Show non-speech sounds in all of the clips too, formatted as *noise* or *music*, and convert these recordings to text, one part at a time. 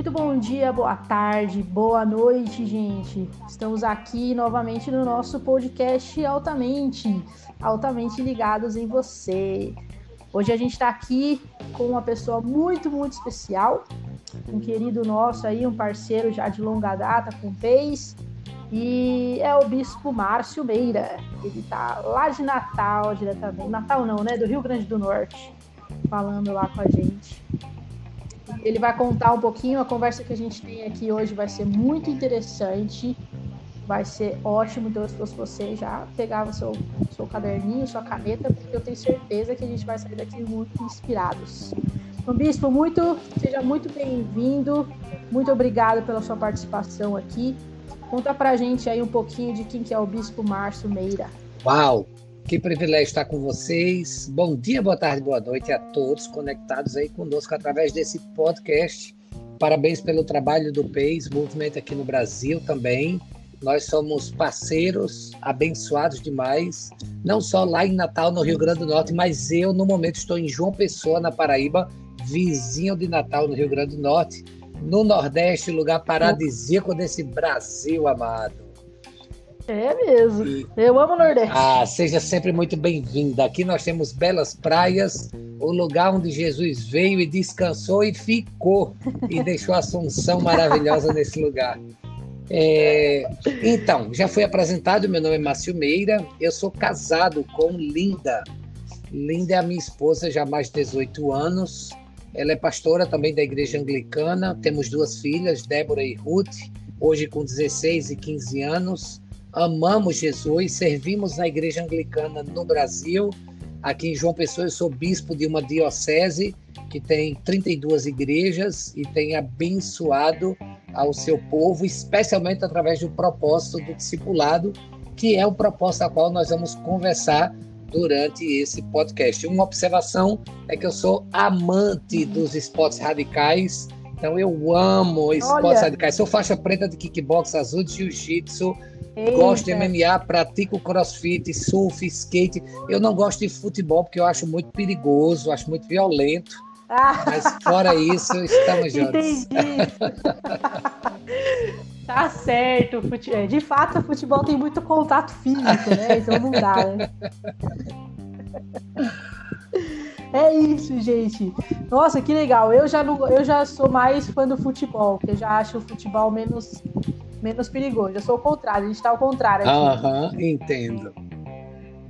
Muito bom dia, boa tarde, boa noite, gente. Estamos aqui novamente no nosso podcast Altamente, altamente ligados em você. Hoje a gente está aqui com uma pessoa muito, muito especial, um querido nosso aí, um parceiro já de longa data com o PES, e é o Bispo Márcio Meira. Ele está lá de Natal, diretamente. Natal não, né? Do Rio Grande do Norte, falando lá com a gente. Ele vai contar um pouquinho, a conversa que a gente tem aqui hoje vai ser muito interessante, vai ser ótimo. Então, se fosse você, já pegava seu, seu caderninho, sua caneta, porque eu tenho certeza que a gente vai sair daqui muito inspirados. Então, Bispo, muito, seja muito bem-vindo, muito obrigado pela sua participação aqui. Conta pra gente aí um pouquinho de quem que é o Bispo Márcio Meira. Uau! Que privilégio estar com vocês. Bom dia, boa tarde, boa noite a todos conectados aí conosco através desse podcast. Parabéns pelo trabalho do PES Movimento aqui no Brasil também. Nós somos parceiros, abençoados demais, não só lá em Natal, no Rio Grande do Norte, mas eu, no momento, estou em João Pessoa, na Paraíba, vizinho de Natal, no Rio Grande do Norte, no Nordeste, lugar paradisíaco desse Brasil amado. É mesmo. E... Eu amo o Nordeste. Ah, seja sempre muito bem-vinda. Aqui nós temos belas praias, o lugar onde Jesus veio e descansou e ficou e deixou a Assunção maravilhosa nesse lugar. É, então, já foi apresentado, meu nome é Márcio Meira, eu sou casado com Linda. Linda é a minha esposa já há mais de 18 anos. Ela é pastora também da igreja anglicana. Temos duas filhas, Débora e Ruth, hoje com 16 e 15 anos amamos Jesus, servimos na igreja anglicana no Brasil. Aqui em João Pessoa, eu sou bispo de uma diocese que tem 32 igrejas e tem abençoado ao seu povo, especialmente através do propósito do discipulado, que é o propósito a qual nós vamos conversar durante esse podcast. Uma observação é que eu sou amante dos esportes radicais, então eu amo esportes radicais. Sou faixa preta de kickbox, azul de jiu-jitsu. Gosto de MMA, pratico crossfit, surf, skate. Eu não gosto de futebol porque eu acho muito perigoso, acho muito violento. Ah. Mas fora isso, estamos juntos. Entendi. *laughs* tá certo. É, de fato, o futebol tem muito contato físico, né? Então não dá, né? *laughs* É isso, gente. Nossa, que legal. Eu já, não, eu já sou mais fã do futebol, porque eu já acho o futebol menos menos perigoso. Eu sou o contrário, a gente está ao contrário. Aham, entendo.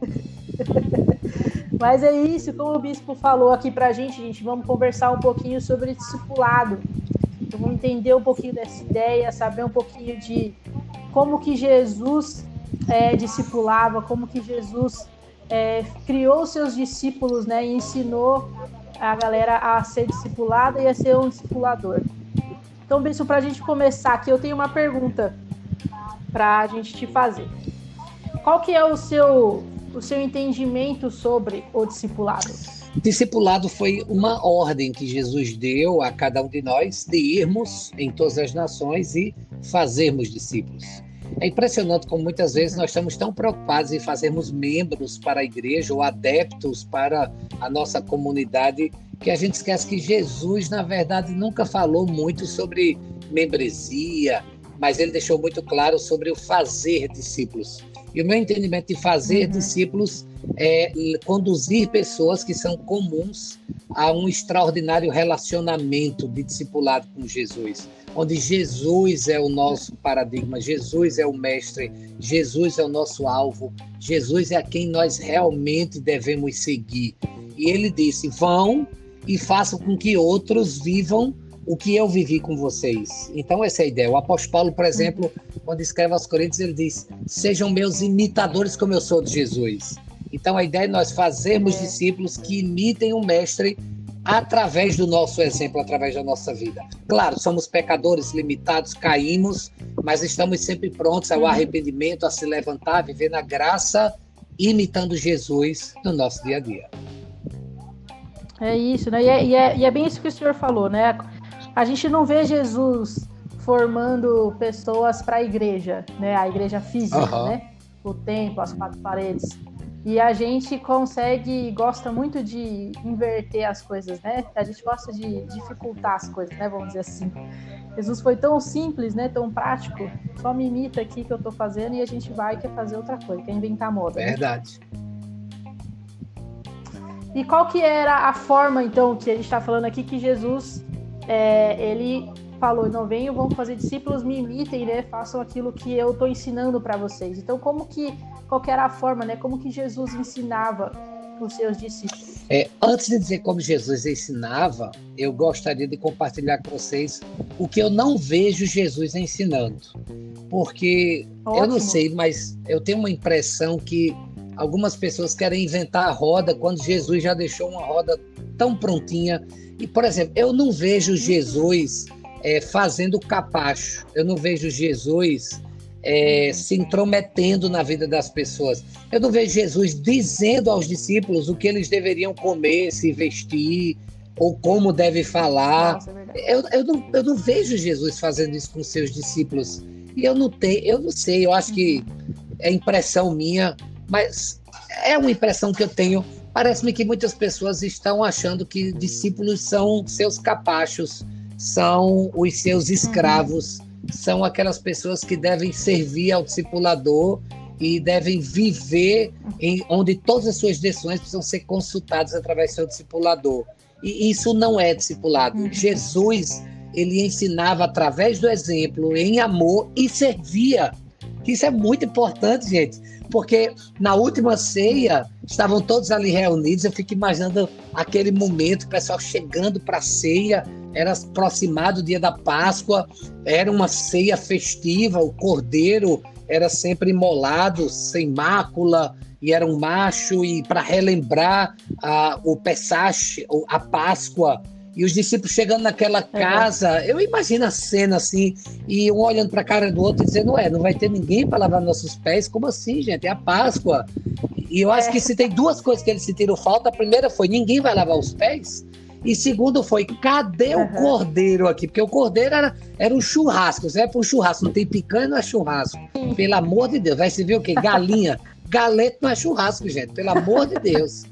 *laughs* Mas é isso, como o bispo falou aqui pra gente, gente, vamos conversar um pouquinho sobre discipulado. Então, vamos entender um pouquinho dessa ideia, saber um pouquinho de como que Jesus é, discipulava, como que Jesus é, criou seus discípulos, né, e ensinou a galera a ser discipulada e a ser um discipulador. Então, Benção, para a gente começar aqui, eu tenho uma pergunta para a gente te fazer. Qual que é o seu, o seu entendimento sobre o discipulado? Discipulado foi uma ordem que Jesus deu a cada um de nós de irmos em todas as nações e fazermos discípulos. É impressionante como muitas vezes nós estamos tão preocupados em fazermos membros para a igreja ou adeptos para a nossa comunidade que a gente esquece que Jesus, na verdade, nunca falou muito sobre membresia, mas ele deixou muito claro sobre o fazer discípulos. E o meu entendimento de fazer uhum. discípulos é conduzir pessoas que são comuns a um extraordinário relacionamento de discipulado com Jesus, onde Jesus é o nosso paradigma, Jesus é o mestre, Jesus é o nosso alvo, Jesus é a quem nós realmente devemos seguir. E ele disse: vão e façam com que outros vivam o que eu vivi com vocês. Então, essa é a ideia. O apóstolo Paulo, por exemplo, quando escreve aos Coríntios, ele diz: Sejam meus imitadores, como eu sou de Jesus. Então, a ideia é nós fazermos é. discípulos que imitem o Mestre através do nosso exemplo, através da nossa vida. Claro, somos pecadores limitados, caímos, mas estamos sempre prontos ao arrependimento, a se levantar, a viver na graça, imitando Jesus no nosso dia a dia. É isso, né? E é, e é, e é bem isso que o senhor falou, né? A gente não vê Jesus formando pessoas para a igreja, né? A igreja física, uhum. né? O templo, as quatro paredes. E a gente consegue, gosta muito de inverter as coisas, né? A gente gosta de dificultar as coisas, né? Vamos dizer assim. Jesus foi tão simples, né? Tão prático. Só me imita aqui que eu tô fazendo e a gente vai quer fazer outra coisa, quer inventar moda. Né? Verdade. Né? E qual que era a forma, então, que a gente está falando aqui que Jesus é, ele falou, não venham, vão fazer discípulos, me imitem, né? Façam aquilo que eu estou ensinando para vocês. Então, como que, qual que era a forma, né? Como que Jesus ensinava os seus discípulos? É, antes de dizer como Jesus ensinava, eu gostaria de compartilhar com vocês o que eu não vejo Jesus ensinando. Porque Ótimo. eu não sei, mas eu tenho uma impressão que algumas pessoas querem inventar a roda quando Jesus já deixou uma roda tão prontinha. E, por exemplo, eu não vejo Jesus é, fazendo capacho, eu não vejo Jesus é, se intrometendo na vida das pessoas. Eu não vejo Jesus dizendo aos discípulos o que eles deveriam comer, se vestir, ou como deve falar. Nossa, é eu, eu, não, eu não vejo Jesus fazendo isso com seus discípulos. E eu não tenho, eu não sei, eu acho que é impressão minha, mas é uma impressão que eu tenho. Parece-me que muitas pessoas estão achando que discípulos são seus capachos, são os seus uhum. escravos, são aquelas pessoas que devem servir ao discipulador e devem viver em onde todas as suas decisões precisam ser consultadas através do seu discipulador. E isso não é discipulado. Uhum. Jesus, ele ensinava através do exemplo, em amor e servia. Isso é muito importante, gente. Porque na última ceia estavam todos ali reunidos. Eu fico imaginando aquele momento, o pessoal chegando para a ceia, era aproximado o dia da Páscoa, era uma ceia festiva, o cordeiro era sempre imolado, sem mácula, e era um macho, e para relembrar a, o Pesach, a Páscoa, e os discípulos chegando naquela casa, eu imagino a cena assim, e um olhando para a cara do outro e dizendo: Ué, não vai ter ninguém para lavar nossos pés? Como assim, gente? É a Páscoa. E eu acho é. que se tem duas coisas que eles sentiram falta, a primeira foi: ninguém vai lavar os pés. E segundo foi, cadê uhum. o cordeiro aqui? Porque o cordeiro era, era um churrasco. Você vai para um churrasco, não tem picanha, não é churrasco. Pelo amor de Deus, vai se ver o quê? Galinha. *laughs* Galeto não é churrasco, gente. Pelo amor de Deus.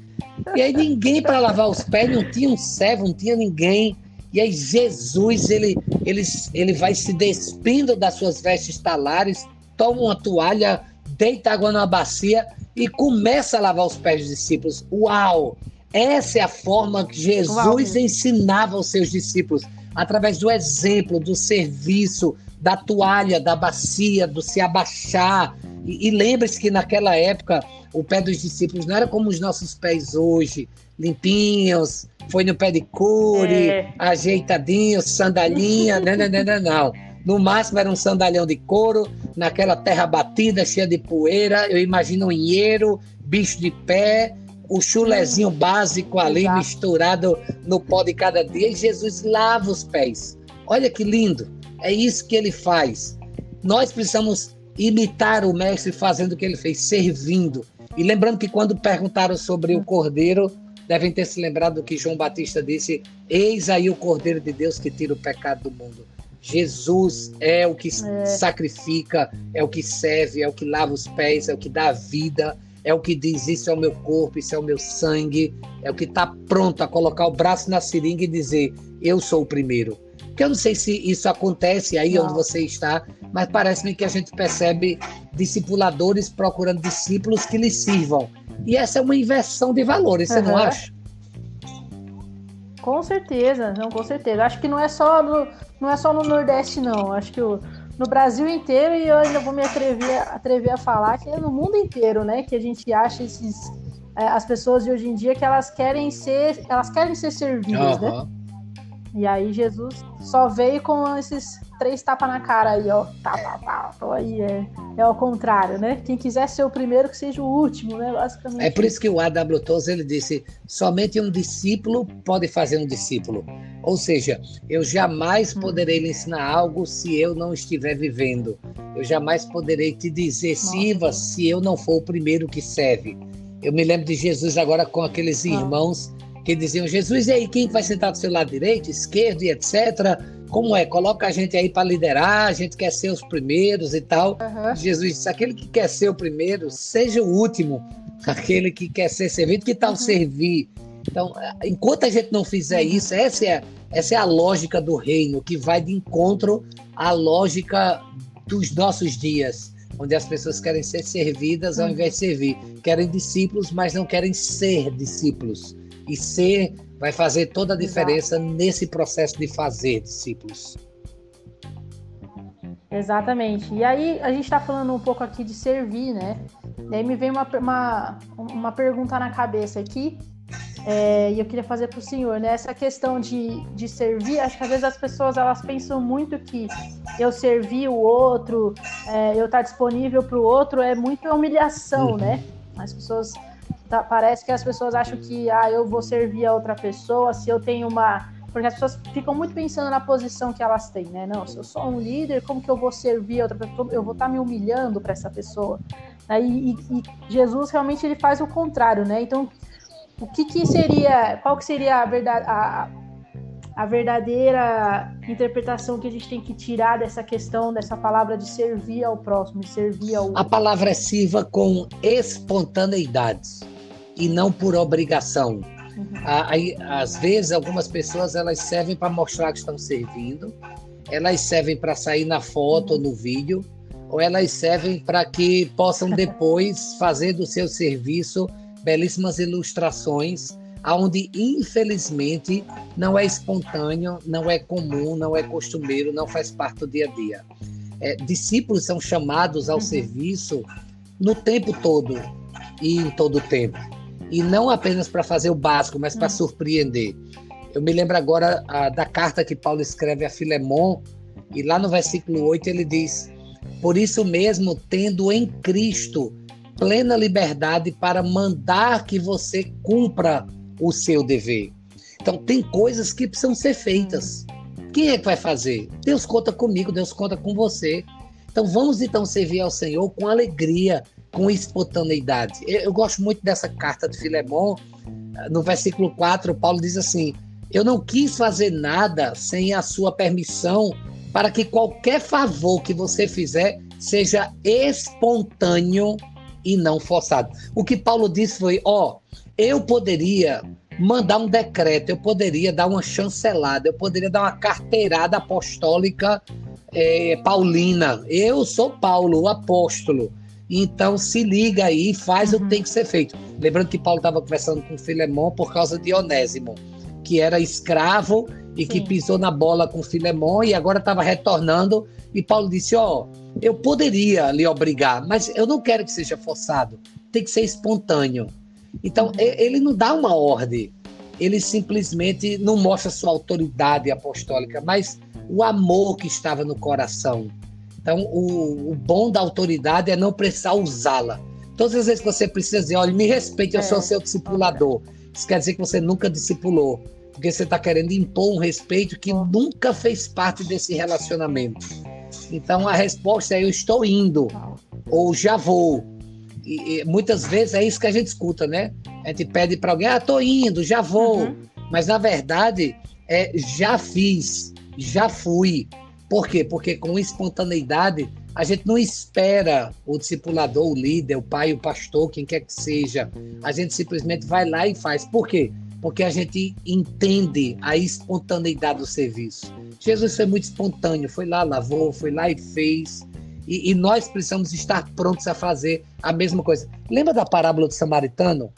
E aí ninguém para lavar os pés, não tinha um servo, não tinha ninguém. E aí Jesus, ele, ele, ele vai se despindo das suas vestes talares, toma uma toalha, deita água na bacia e começa a lavar os pés dos discípulos. Uau! Essa é a forma que Jesus Uau. ensinava aos seus discípulos, através do exemplo, do serviço, da toalha, da bacia, do se abaixar. E, e lembre-se que naquela época o pé dos discípulos não era como os nossos pés hoje, limpinhos, foi no pé de cure, é. ajeitadinho, sandalinha, não, não, não, não, não. No máximo era um sandalhão de couro, naquela terra batida, cheia de poeira. Eu imagino um inheiro, bicho de pé, o chulezinho básico ali Exato. misturado no pó de cada dia. E Jesus lava os pés. Olha que lindo. É isso que ele faz. Nós precisamos imitar o mestre fazendo o que ele fez, servindo. E lembrando que quando perguntaram sobre o cordeiro, devem ter se lembrado do que João Batista disse: Eis aí o cordeiro de Deus que tira o pecado do mundo. Jesus é o que é. sacrifica, é o que serve, é o que lava os pés, é o que dá a vida, é o que diz: Isso é o meu corpo, isso é o meu sangue, é o que está pronto a colocar o braço na seringa e dizer: Eu sou o primeiro. Porque eu não sei se isso acontece aí não. onde você está, mas parece-me que a gente percebe discipuladores procurando discípulos que lhes sirvam. E essa é uma inversão de valores, você uhum. não acha? Com certeza, não, com certeza. Acho que não é só no, não é só no Nordeste, não. Acho que o, no Brasil inteiro, e eu ainda vou me atrever, atrever a falar que é no mundo inteiro, né? Que a gente acha esses. É, as pessoas de hoje em dia que elas querem ser. Elas querem ser servidas, uhum. né? E aí Jesus só veio com esses três tapas na cara aí, ó. Tá, tá, tá. Então aí é, é ao contrário, né? Quem quiser ser o primeiro, que seja o último, né? Basicamente. É por isso que o A.W. Tozer ele disse: somente um discípulo pode fazer um discípulo. Ou seja, eu jamais hum. poderei lhe ensinar algo se eu não estiver vivendo. Eu jamais poderei te dizer, sirva, se eu não for o primeiro que serve. Eu me lembro de Jesus agora com aqueles irmãos que diziam: Jesus, e aí, quem vai sentar do seu lado direito, esquerdo e etc. Como é? Coloca a gente aí para liderar, a gente quer ser os primeiros e tal. Uhum. Jesus disse: aquele que quer ser o primeiro, seja o último, aquele que quer ser servido, que tal uhum. servir? Então, enquanto a gente não fizer uhum. isso, essa é, essa é a lógica do reino, que vai de encontro à lógica dos nossos dias, onde as pessoas querem ser servidas ao uhum. invés de servir. Querem discípulos, mas não querem ser discípulos. E ser vai fazer toda a diferença Exato. nesse processo de fazer discípulos. Exatamente. E aí a gente está falando um pouco aqui de servir, né? E aí me vem uma, uma, uma pergunta na cabeça aqui, é, e eu queria fazer para o senhor, né? Essa questão de, de servir, acho que às vezes as pessoas elas pensam muito que eu servir o outro, é, eu estar tá disponível para o outro é muita humilhação, uhum. né? As pessoas tá, parece que as pessoas acham que ah, eu vou servir a outra pessoa se eu tenho uma porque as pessoas ficam muito pensando na posição que elas têm, né? Não, se eu sou um líder, como que eu vou servir a outra pessoa? Eu vou estar tá me humilhando para essa pessoa. E, e, Jesus realmente ele faz o contrário, né? Então, o que, que seria, qual que seria a, verdade, a, a verdadeira interpretação que a gente tem que tirar dessa questão, dessa palavra de servir ao próximo, servir ao A palavra é sirva com espontaneidade e não por obrigação. Uhum. Aí, às vezes, algumas pessoas elas servem para mostrar que estão servindo, elas servem para sair na foto ou no vídeo, ou elas servem para que possam depois *laughs* fazer do seu serviço belíssimas ilustrações, onde infelizmente não é espontâneo, não é comum, não é costumeiro, não faz parte do dia a dia. É, discípulos são chamados ao uhum. serviço no tempo todo e em todo o tempo e não apenas para fazer o básico, mas para hum. surpreender. Eu me lembro agora a, da carta que Paulo escreve a Filemon, e lá no versículo 8 ele diz: Por isso mesmo, tendo em Cristo plena liberdade para mandar que você cumpra o seu dever. Então, tem coisas que precisam ser feitas. Quem é que vai fazer? Deus conta comigo, Deus conta com você. Então, vamos então servir ao Senhor com alegria, com espontaneidade. Eu, eu gosto muito dessa carta de Filemon. No versículo 4, Paulo diz assim: Eu não quis fazer nada sem a sua permissão, para que qualquer favor que você fizer seja espontâneo e não forçado. O que Paulo disse foi: Ó, oh, eu poderia mandar um decreto, eu poderia dar uma chancelada, eu poderia dar uma carteirada apostólica é, paulina. Eu sou Paulo, o apóstolo. Então se liga aí, faz uhum. o que tem que ser feito. Lembrando que Paulo estava conversando com Filemão por causa de Onésimo, que era escravo e Sim. que pisou na bola com Filemão e agora estava retornando. E Paulo disse: Ó, oh, eu poderia lhe obrigar, mas eu não quero que seja forçado, tem que ser espontâneo. Então uhum. ele não dá uma ordem, ele simplesmente não mostra sua autoridade apostólica, mas o amor que estava no coração então, o, o bom da autoridade é não precisar usá-la. Todas as vezes que você precisa dizer, olha, me respeite, eu é. sou seu discipulador. Isso quer dizer que você nunca discipulou, porque você está querendo impor um respeito que nunca fez parte desse relacionamento. Então, a resposta é: eu estou indo, ou já vou. E, e, muitas vezes é isso que a gente escuta, né? A gente pede para alguém, ah, estou indo, já vou. Uhum. Mas, na verdade, é já fiz, já fui. Por quê? Porque com espontaneidade a gente não espera o discipulador, o líder, o pai, o pastor, quem quer que seja. A gente simplesmente vai lá e faz. Por quê? Porque a gente entende a espontaneidade do serviço. Jesus foi muito espontâneo, foi lá, lavou, foi lá e fez. E, e nós precisamos estar prontos a fazer a mesma coisa. Lembra da parábola do samaritano?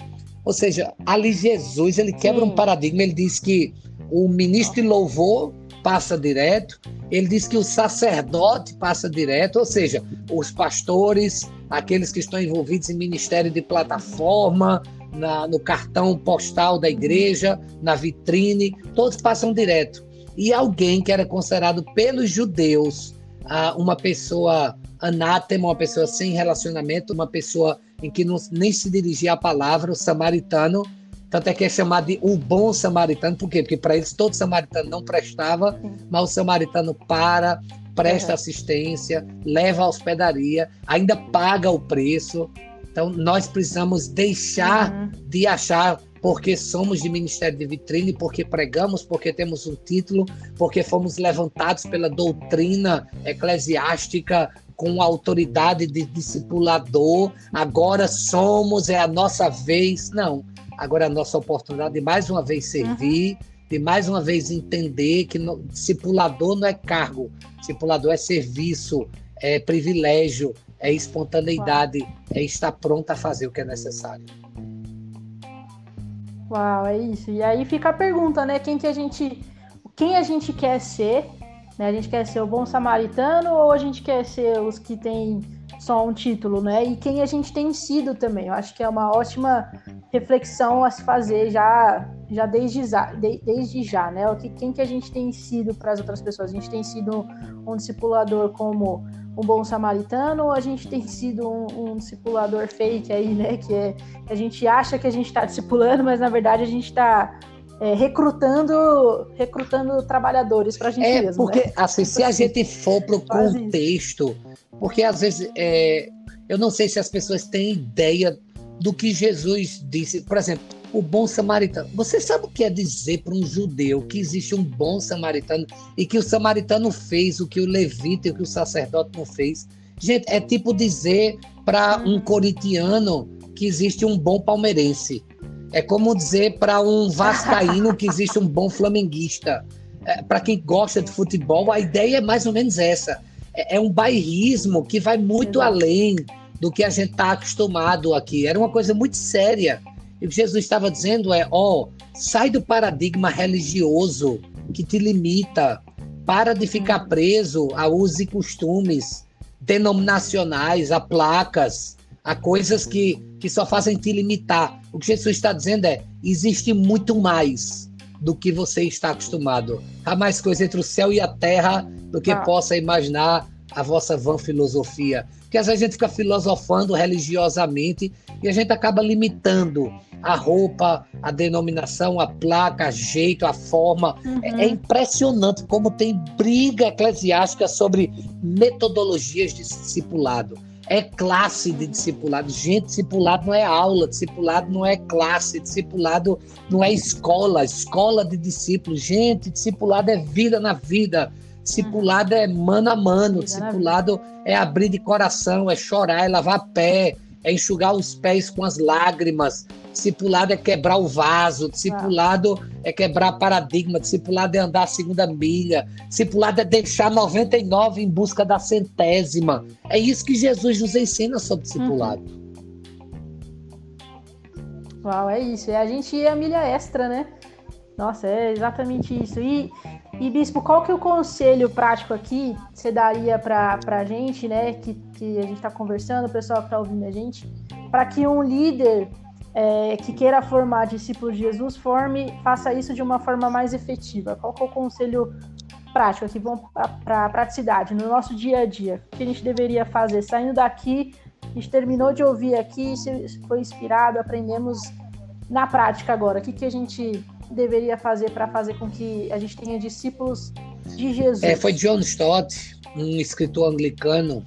Ou seja, ali Jesus ele quebra um paradigma. Ele diz que o ministro de louvor passa direto. Ele diz que o sacerdote passa direto, ou seja, os pastores, aqueles que estão envolvidos em ministério de plataforma, na, no cartão postal da igreja, na vitrine, todos passam direto. E alguém que era considerado pelos judeus ah, uma pessoa anátema, uma pessoa sem relacionamento, uma pessoa em que não, nem se dirigia a palavra, o samaritano, tanto é que é chamado de o bom samaritano, por quê? Porque para eles todo samaritano não prestava, mas o samaritano para, presta uhum. assistência, leva a hospedaria, ainda paga o preço. Então nós precisamos deixar uhum. de achar porque somos de ministério de vitrine, porque pregamos, porque temos um título, porque fomos levantados pela doutrina eclesiástica com autoridade de discipulador, agora somos, é a nossa vez. Não, agora é a nossa oportunidade de mais uma vez servir, uhum. de mais uma vez entender que no, discipulador não é cargo, discipulador é serviço, é privilégio, é espontaneidade, Uau. é estar pronto a fazer o que é necessário. Uau, é isso. E aí fica a pergunta, né? Quem que a gente, quem a gente quer ser né? A gente quer ser o bom samaritano ou a gente quer ser os que têm só um título, né? E quem a gente tem sido também. Eu acho que é uma ótima reflexão a se fazer já, já desde, já, desde já, né? O que, quem que a gente tem sido para as outras pessoas? A gente tem sido um discipulador como um bom samaritano ou a gente tem sido um, um discipulador fake aí, né? Que é, a gente acha que a gente está discipulando, mas na verdade a gente está é, recrutando, recrutando trabalhadores para a gente é, mesmo. Porque, né? assim, se a gente for para o contexto, porque às vezes é, eu não sei se as pessoas têm ideia do que Jesus disse. Por exemplo, o bom samaritano. Você sabe o que é dizer para um judeu que existe um bom samaritano e que o samaritano fez o que o levita e o que o sacerdote não fez? Gente, é tipo dizer para um corintiano que existe um bom palmeirense. É como dizer para um vascaíno que existe um bom flamenguista. É, para quem gosta de futebol, a ideia é mais ou menos essa. É, é um bairrismo que vai muito além do que a gente está acostumado aqui. Era uma coisa muito séria. E o que Jesus estava dizendo é: ó, oh, sai do paradigma religioso que te limita. Para de ficar preso a usos e costumes denominacionais, a placas, a coisas que, que só fazem te limitar. O que Jesus está dizendo é: existe muito mais do que você está acostumado. Há mais coisa entre o céu e a terra do que ah. possa imaginar a vossa vã filosofia. Porque às vezes a gente fica filosofando religiosamente e a gente acaba limitando a roupa, a denominação, a placa, a jeito, a forma. Uhum. É, é, impressionante como tem briga eclesiástica sobre metodologias de discipulado é classe de discipulado. Gente, discipulado não é aula, discipulado não é classe, discipulado não é escola, escola de discípulos. Gente, discipulado é vida na vida. Discipulado é mano a mano, discipulado é abrir de coração, é chorar, é lavar pé, é enxugar os pés com as lágrimas, Discipulado é quebrar o vaso, discipulado ah. é quebrar paradigma, discipulado é andar a segunda milha, discipulado é deixar 99 em busca da centésima. É isso que Jesus nos ensina sobre discipulado. Uhum. Uau, é isso. É a gente ir a milha extra, né? Nossa, é exatamente isso. E, e Bispo, qual que é o conselho prático aqui que você daria para a gente, né? Que, que a gente está conversando, o pessoal que está ouvindo a gente, para que um líder é, que queira formar discípulos de Jesus, forme, faça isso de uma forma mais efetiva. Qual é o conselho prático aqui? Vamos para a praticidade, no nosso dia a dia. O que a gente deveria fazer? Saindo daqui, a gente terminou de ouvir aqui, foi inspirado, aprendemos na prática agora. O que, que a gente deveria fazer para fazer com que a gente tenha discípulos de Jesus? É, foi John Stott, um escritor anglicano,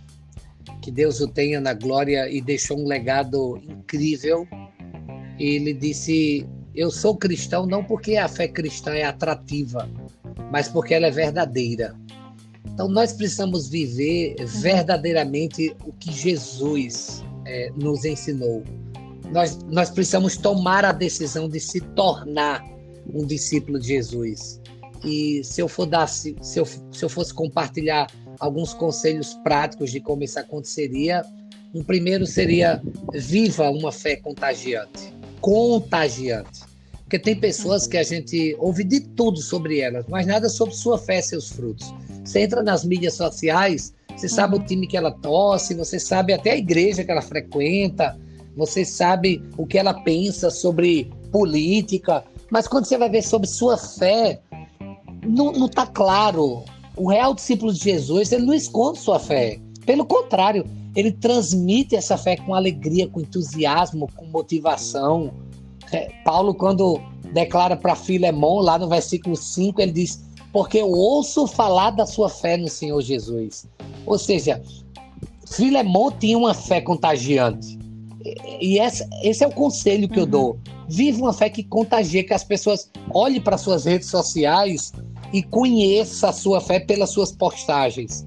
que Deus o tenha na glória e deixou um legado incrível ele disse: Eu sou cristão não porque a fé cristã é atrativa, mas porque ela é verdadeira. Então nós precisamos viver verdadeiramente o que Jesus é, nos ensinou. Nós, nós precisamos tomar a decisão de se tornar um discípulo de Jesus. E se eu for dar, se, se, eu, se eu fosse compartilhar alguns conselhos práticos de como isso aconteceria, um primeiro seria viva uma fé contagiante contagiante. Porque tem pessoas que a gente ouve de tudo sobre elas, mas nada sobre sua fé e seus frutos. Você entra nas mídias sociais, você sabe o uhum. time que ela torce, você sabe até a igreja que ela frequenta, você sabe o que ela pensa sobre política, mas quando você vai ver sobre sua fé, não está claro. O real discípulo de Jesus, ele não esconde sua fé. Pelo contrário, ele transmite essa fé com alegria, com entusiasmo, com motivação. É, Paulo, quando declara para Filemão, lá no versículo 5, ele diz: Porque eu ouço falar da sua fé no Senhor Jesus. Ou seja, Filemão tinha uma fé contagiante. E esse é o conselho que uhum. eu dou. Viva uma fé que contagia, que as pessoas olhem para suas redes sociais e conheçam a sua fé pelas suas postagens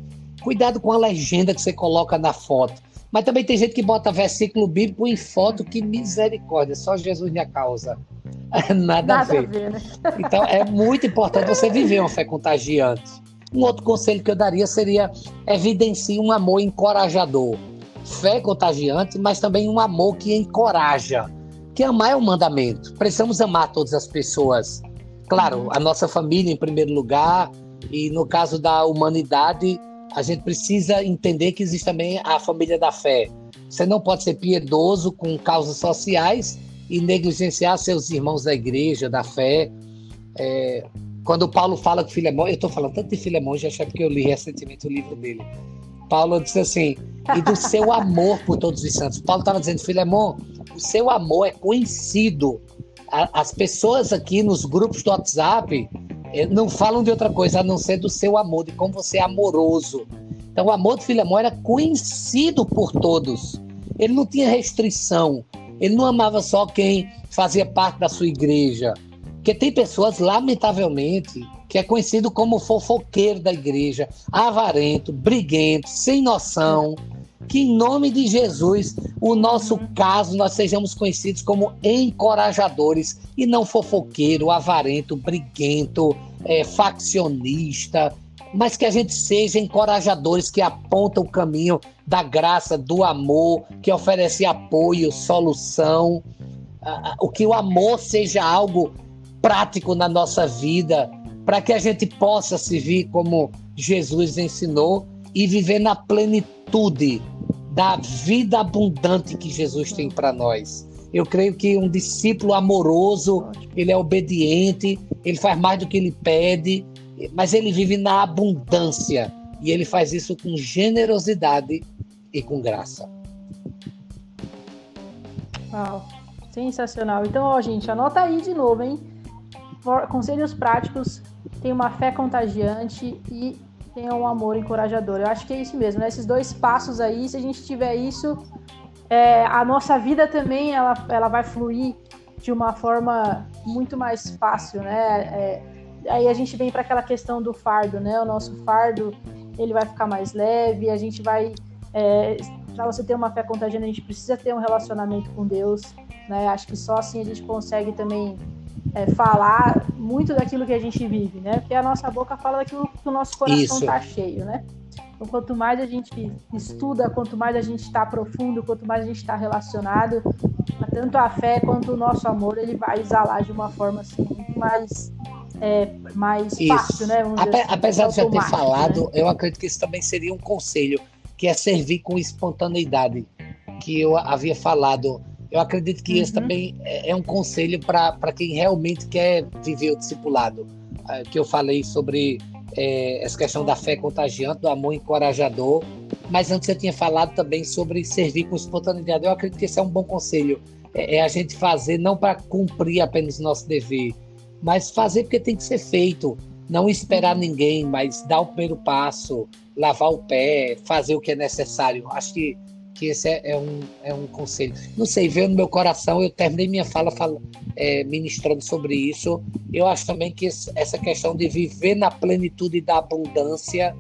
Cuidado com a legenda que você coloca na foto. Mas também tem gente que bota versículo bíblico em foto, que misericórdia, só Jesus minha causa. *laughs* Nada, Nada a ver. A ver né? Então é muito importante você viver uma fé contagiante. Um outro conselho que eu daria seria evidencie um amor encorajador. Fé contagiante, mas também um amor que encoraja. Que amar é um mandamento. Precisamos amar todas as pessoas. Claro, a nossa família em primeiro lugar, e no caso da humanidade, a gente precisa entender que existe também a família da fé. Você não pode ser piedoso com causas sociais e negligenciar seus irmãos da igreja, da fé. É, quando Paulo fala que Filemão, eu estou falando tanto de Filemão, já achei porque eu li recentemente o livro dele. Paulo disse assim, e do seu amor por todos os santos. Paulo estava dizendo, Filemão, o seu amor é conhecido. As pessoas aqui nos grupos do WhatsApp é, não falam de outra coisa a não ser do seu amor, de como você é amoroso. Então, o amor de Filemão era conhecido por todos. Ele não tinha restrição. Ele não amava só quem fazia parte da sua igreja. Porque tem pessoas, lamentavelmente, que é conhecido como fofoqueiro da igreja, avarento, briguento, sem noção. Que em nome de Jesus, o nosso caso, nós sejamos conhecidos como encorajadores e não fofoqueiro, avarento, briguento, é, faccionista, mas que a gente seja encorajadores que apontam o caminho da graça, do amor, que oferece apoio, solução. O que o amor seja algo prático na nossa vida, para que a gente possa servir como Jesus ensinou e viver na plenitude da vida abundante que Jesus tem para nós. Eu creio que um discípulo amoroso, ele é obediente, ele faz mais do que ele pede, mas ele vive na abundância e ele faz isso com generosidade e com graça. Uau, sensacional. Então, ó, gente, anota aí de novo, hein? Conselhos práticos, tem uma fé contagiante e tem um amor encorajador. Eu acho que é isso mesmo, né? Esses dois passos aí, se a gente tiver isso, é, a nossa vida também ela, ela vai fluir de uma forma muito mais fácil, né? É, aí a gente vem para aquela questão do fardo, né? O nosso fardo ele vai ficar mais leve, a gente vai é, para você ter uma fé contagiante, a gente precisa ter um relacionamento com Deus, né? Acho que só assim a gente consegue também é, falar muito daquilo que a gente vive, né? Porque a nossa boca fala daquilo que o nosso coração está cheio, né? Então, quanto mais a gente estuda, quanto mais a gente está profundo, quanto mais a gente está relacionado, tanto a fé quanto o nosso amor, ele vai exalar de uma forma assim, muito mais, é, mais fácil, né? Ape, assim, apesar de já ter falado, né? eu acredito que isso também seria um conselho, que é servir com espontaneidade, que eu havia falado. Eu acredito que uhum. esse também é, é um conselho para quem realmente quer viver o discipulado, é, que eu falei sobre é, essa questão da fé contagiante, do amor encorajador. Mas antes eu tinha falado também sobre servir com espontaneidade. Eu acredito que esse é um bom conselho. É, é a gente fazer não para cumprir apenas o nosso dever, mas fazer porque tem que ser feito. Não esperar ninguém, mas dar o primeiro passo, lavar o pé, fazer o que é necessário. Acho que que esse é, é, um, é um conselho. Não sei, veio no meu coração, eu terminei minha fala, fala é, ministrando sobre isso. Eu acho também que essa questão de viver na plenitude da abundância.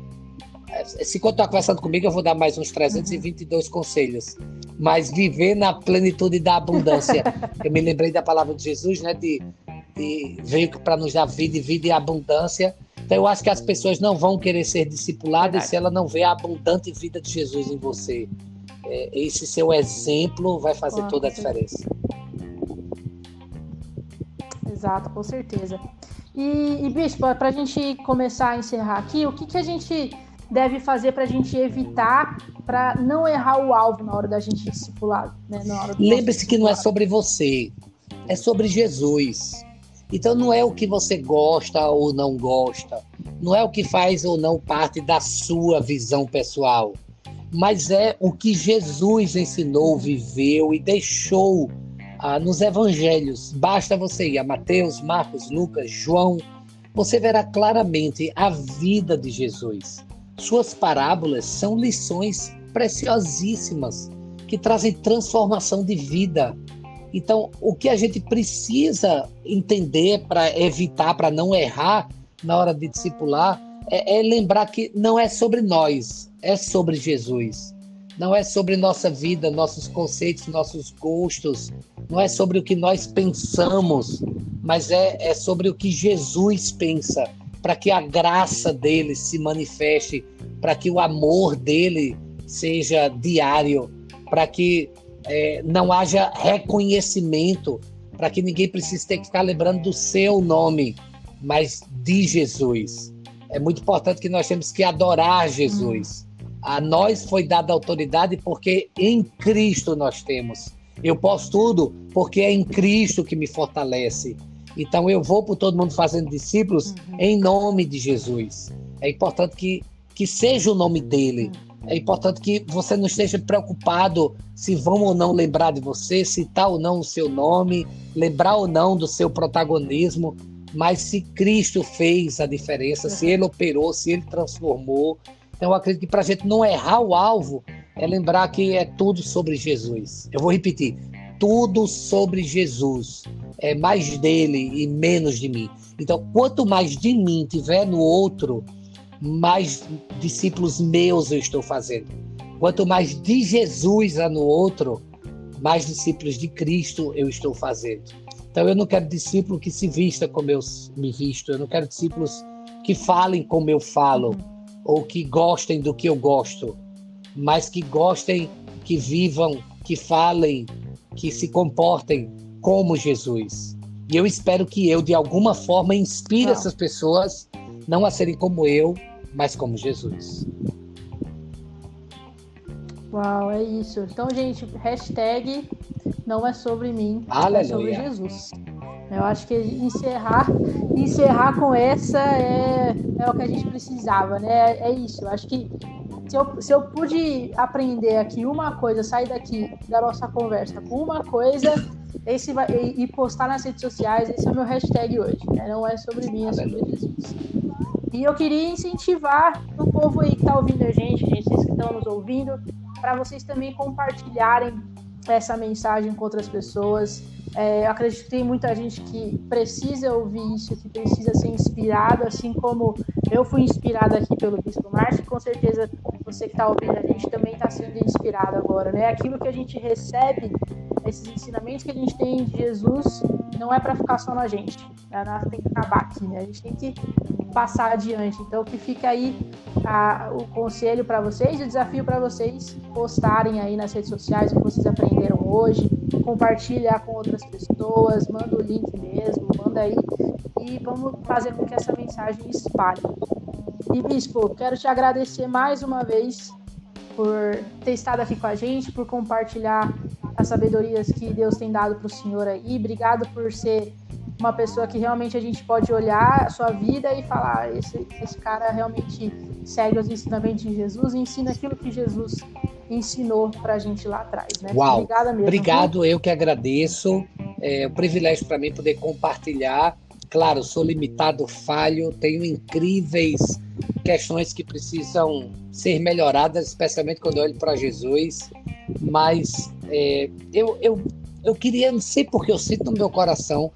É, se quando está conversando comigo, eu vou dar mais uns 322 uhum. conselhos. Mas viver na plenitude da abundância. *laughs* eu me lembrei da palavra de Jesus, né? De, de veio para nos dar vida e vida e abundância. Então eu acho que as pessoas não vão querer ser discipuladas Verdade. se ela não vê a abundante vida de Jesus em você esse seu exemplo vai fazer toda a diferença. Exato, com certeza. E, e Bispo, para a gente começar a encerrar aqui, o que, que a gente deve fazer para a gente evitar, para não errar o alvo na hora da gente discipular? Né, Lembre-se que não é sobre você, é sobre Jesus. Então não é o que você gosta ou não gosta, não é o que faz ou não parte da sua visão pessoal mas é o que Jesus ensinou, viveu e deixou ah, nos evangelhos. Basta você ir a Mateus, Marcos, Lucas, João, você verá claramente a vida de Jesus. Suas parábolas são lições preciosíssimas que trazem transformação de vida. Então, o que a gente precisa entender para evitar, para não errar na hora de discipular, é, é lembrar que não é sobre nós, é sobre Jesus. Não é sobre nossa vida, nossos conceitos, nossos gostos, não é sobre o que nós pensamos, mas é, é sobre o que Jesus pensa, para que a graça dele se manifeste, para que o amor dele seja diário, para que é, não haja reconhecimento, para que ninguém precise ter que ficar lembrando do seu nome, mas de Jesus. É muito importante que nós temos que adorar Jesus. A nós foi dada autoridade porque em Cristo nós temos. Eu posso tudo porque é em Cristo que me fortalece. Então eu vou por todo mundo fazendo discípulos uhum. em nome de Jesus. É importante que, que seja o nome dele. É importante que você não esteja preocupado se vão ou não lembrar de você, citar ou não o seu nome, lembrar ou não do seu protagonismo, mas se Cristo fez a diferença, se ele operou, se ele transformou. Então eu acredito que para a gente não errar o alvo, é lembrar que é tudo sobre Jesus. Eu vou repetir: tudo sobre Jesus. É mais dele e menos de mim. Então, quanto mais de mim tiver no outro, mais discípulos meus eu estou fazendo. Quanto mais de Jesus há no outro, mais discípulos de Cristo eu estou fazendo. Então, eu não quero discípulo que se vista como eu me visto. Eu não quero discípulos que falem como eu falo ou que gostem do que eu gosto mas que gostem, que vivam, que falem, que se comportem como Jesus. E eu espero que eu, de alguma forma, inspire essas pessoas não a serem como eu, mas como Jesus. Uau, é isso. Então, gente, hashtag não é sobre mim, Aleluia. é sobre Jesus. Eu acho que encerrar, encerrar com essa é, é o que a gente precisava, né? É isso. Eu acho que se eu, se eu pude aprender aqui uma coisa, sair daqui da nossa conversa com uma coisa, esse vai, e, e postar nas redes sociais, esse é o meu hashtag hoje. Né? Não é sobre mim, é sobre Jesus. E eu queria incentivar o povo aí que está ouvindo a gente, gente, vocês que estão nos ouvindo, para vocês também compartilharem essa mensagem com outras pessoas. É, eu acredito que tem muita gente que precisa ouvir isso, que precisa ser inspirado, assim como eu fui inspirada aqui pelo Bispo Márcio, com certeza você que está ouvindo a gente também está sendo inspirado agora, né? Aquilo que a gente recebe, esses ensinamentos que a gente tem de Jesus, não é para ficar só na gente, né? tem que acabar aqui, né? A gente tem que passar adiante. Então, que fica aí a, o conselho para vocês, o desafio para vocês postarem aí nas redes sociais o que vocês aprenderam hoje, compartilhar com outras pessoas, manda o link mesmo, manda aí e vamos fazer com que essa mensagem espalhe. E, Bispo, quero te agradecer mais uma vez por ter estado aqui com a gente, por compartilhar as sabedorias que Deus tem dado para o Senhor aí. Obrigado por ser uma pessoa que realmente a gente pode olhar a sua vida e falar: esse, esse cara realmente segue os ensinamentos de Jesus e ensina aquilo que Jesus ensinou para a gente lá atrás. Né? Uau! Obrigada mesmo. Obrigado, eu que agradeço. É um privilégio para mim poder compartilhar. Claro, sou limitado, falho, tenho incríveis questões que precisam ser melhoradas, especialmente quando eu olho para Jesus. Mas é, eu, eu, eu queria, não sei porque eu sinto no meu coração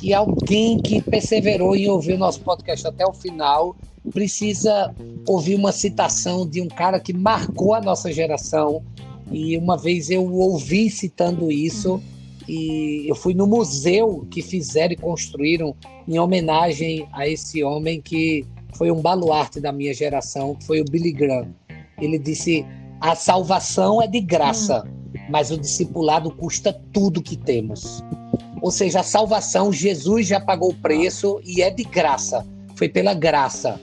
que alguém que perseverou em ouvir o nosso podcast até o final precisa ouvir uma citação de um cara que marcou a nossa geração. E uma vez eu ouvi citando isso e eu fui no museu que fizeram e construíram em homenagem a esse homem que foi um baluarte da minha geração, que foi o Billy Graham. Ele disse: a salvação é de graça, mas o discipulado custa tudo que temos. Ou seja, a salvação, Jesus já pagou o preço e é de graça. Foi pela graça.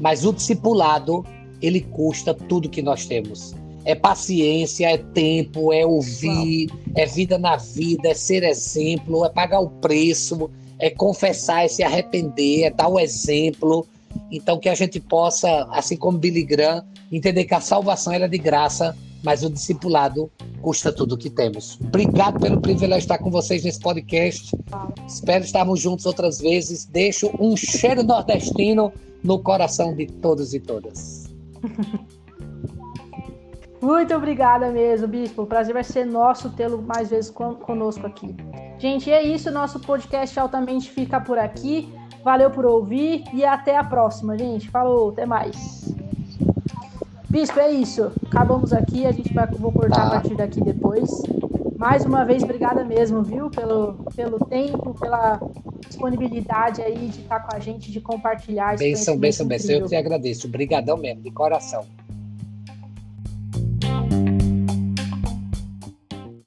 Mas o discipulado, ele custa tudo que nós temos. É paciência, é tempo, é ouvir, é vida na vida, é ser exemplo, é pagar o preço, é confessar, é se arrepender, é dar o exemplo. Então, que a gente possa, assim como Billy Graham, entender que a salvação era de graça, mas o discipulado custa tudo que temos. Obrigado pelo privilégio de estar com vocês nesse podcast. Espero estarmos juntos outras vezes. Deixo um cheiro nordestino no coração de todos e todas. *laughs* Muito obrigada mesmo, Bispo. O prazer vai ser nosso tê-lo mais vezes conosco aqui. Gente, é isso. Nosso podcast altamente fica por aqui. Valeu por ouvir e até a próxima, gente. Falou, até mais. Bispo, é isso. Acabamos aqui, a gente vai vou cortar tá. a partir daqui depois. Mais uma vez, obrigada mesmo, viu, pelo, pelo tempo, pela disponibilidade aí de estar com a gente, de compartilhar. Benção, benção, benção. Eu te agradeço. Obrigadão mesmo, de coração.